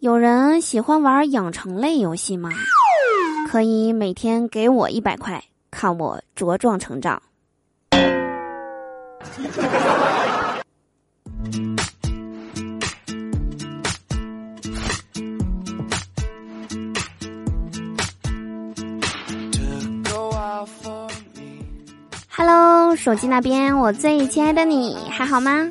有人喜欢玩养成类游戏吗？可以每天给我一百块，看我茁壮成长。Hello，手机那边，我最亲爱的你还好吗？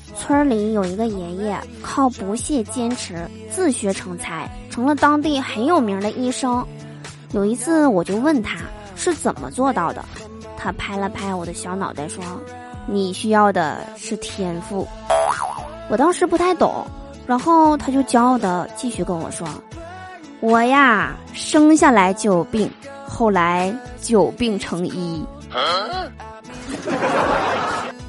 村里有一个爷爷，靠不懈坚持，自学成才，成了当地很有名的医生。有一次，我就问他是怎么做到的，他拍了拍我的小脑袋说：“你需要的是天赋。”我当时不太懂，然后他就骄傲的继续跟我说：“我呀，生下来就有病，后来久病成医。”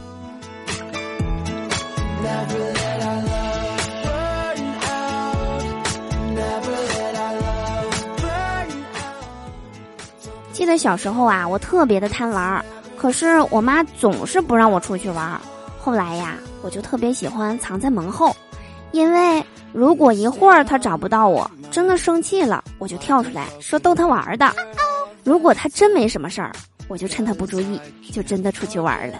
记得小时候啊，我特别的贪玩，可是我妈总是不让我出去玩。后来呀，我就特别喜欢藏在门后，因为如果一会儿她找不到我，真的生气了，我就跳出来说逗她玩的。如果她真没什么事儿，我就趁她不注意，就真的出去玩了。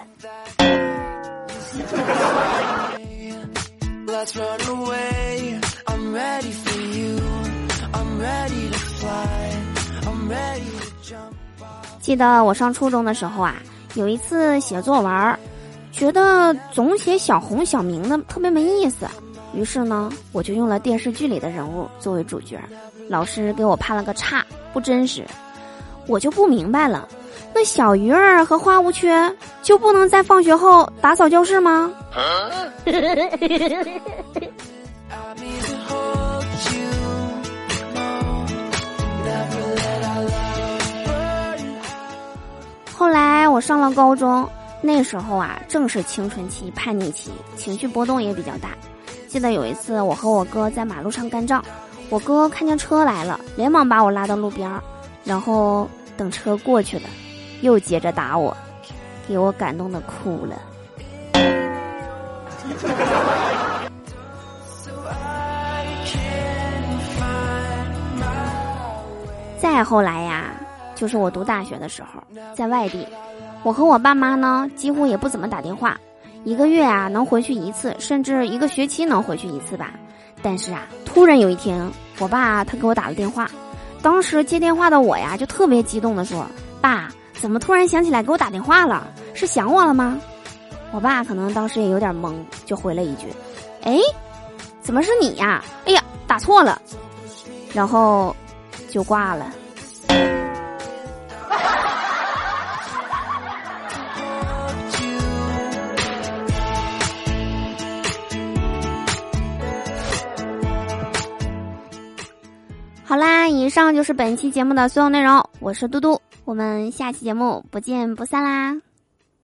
Let's run away. I'm ready for you. I'm ready to fly. I'm ready to jump. 记得我上初中的时候啊，有一次写作文，觉得总写小红小明的特别没意思，于是呢，我就用了电视剧里的人物作为主角，老师给我判了个差，不真实，我就不明白了。那小鱼儿和花无缺就不能在放学后打扫教室吗？后来我上了高中，那时候啊正是青春期叛逆期，情绪波动也比较大。记得有一次我和我哥在马路上干仗，我哥看见车来了，连忙把我拉到路边儿，然后等车过去了，又接着打我，给我感动的哭了。再后来呀。就是我读大学的时候，在外地，我和我爸妈呢几乎也不怎么打电话，一个月啊能回去一次，甚至一个学期能回去一次吧。但是啊，突然有一天，我爸他给我打了电话，当时接电话的我呀就特别激动的说：“爸，怎么突然想起来给我打电话了？是想我了吗？”我爸可能当时也有点懵，就回了一句：“哎，怎么是你呀？哎呀，打错了。”然后就挂了。好啦，以上就是本期节目的所有内容。我是嘟嘟，我们下期节目不见不散啦！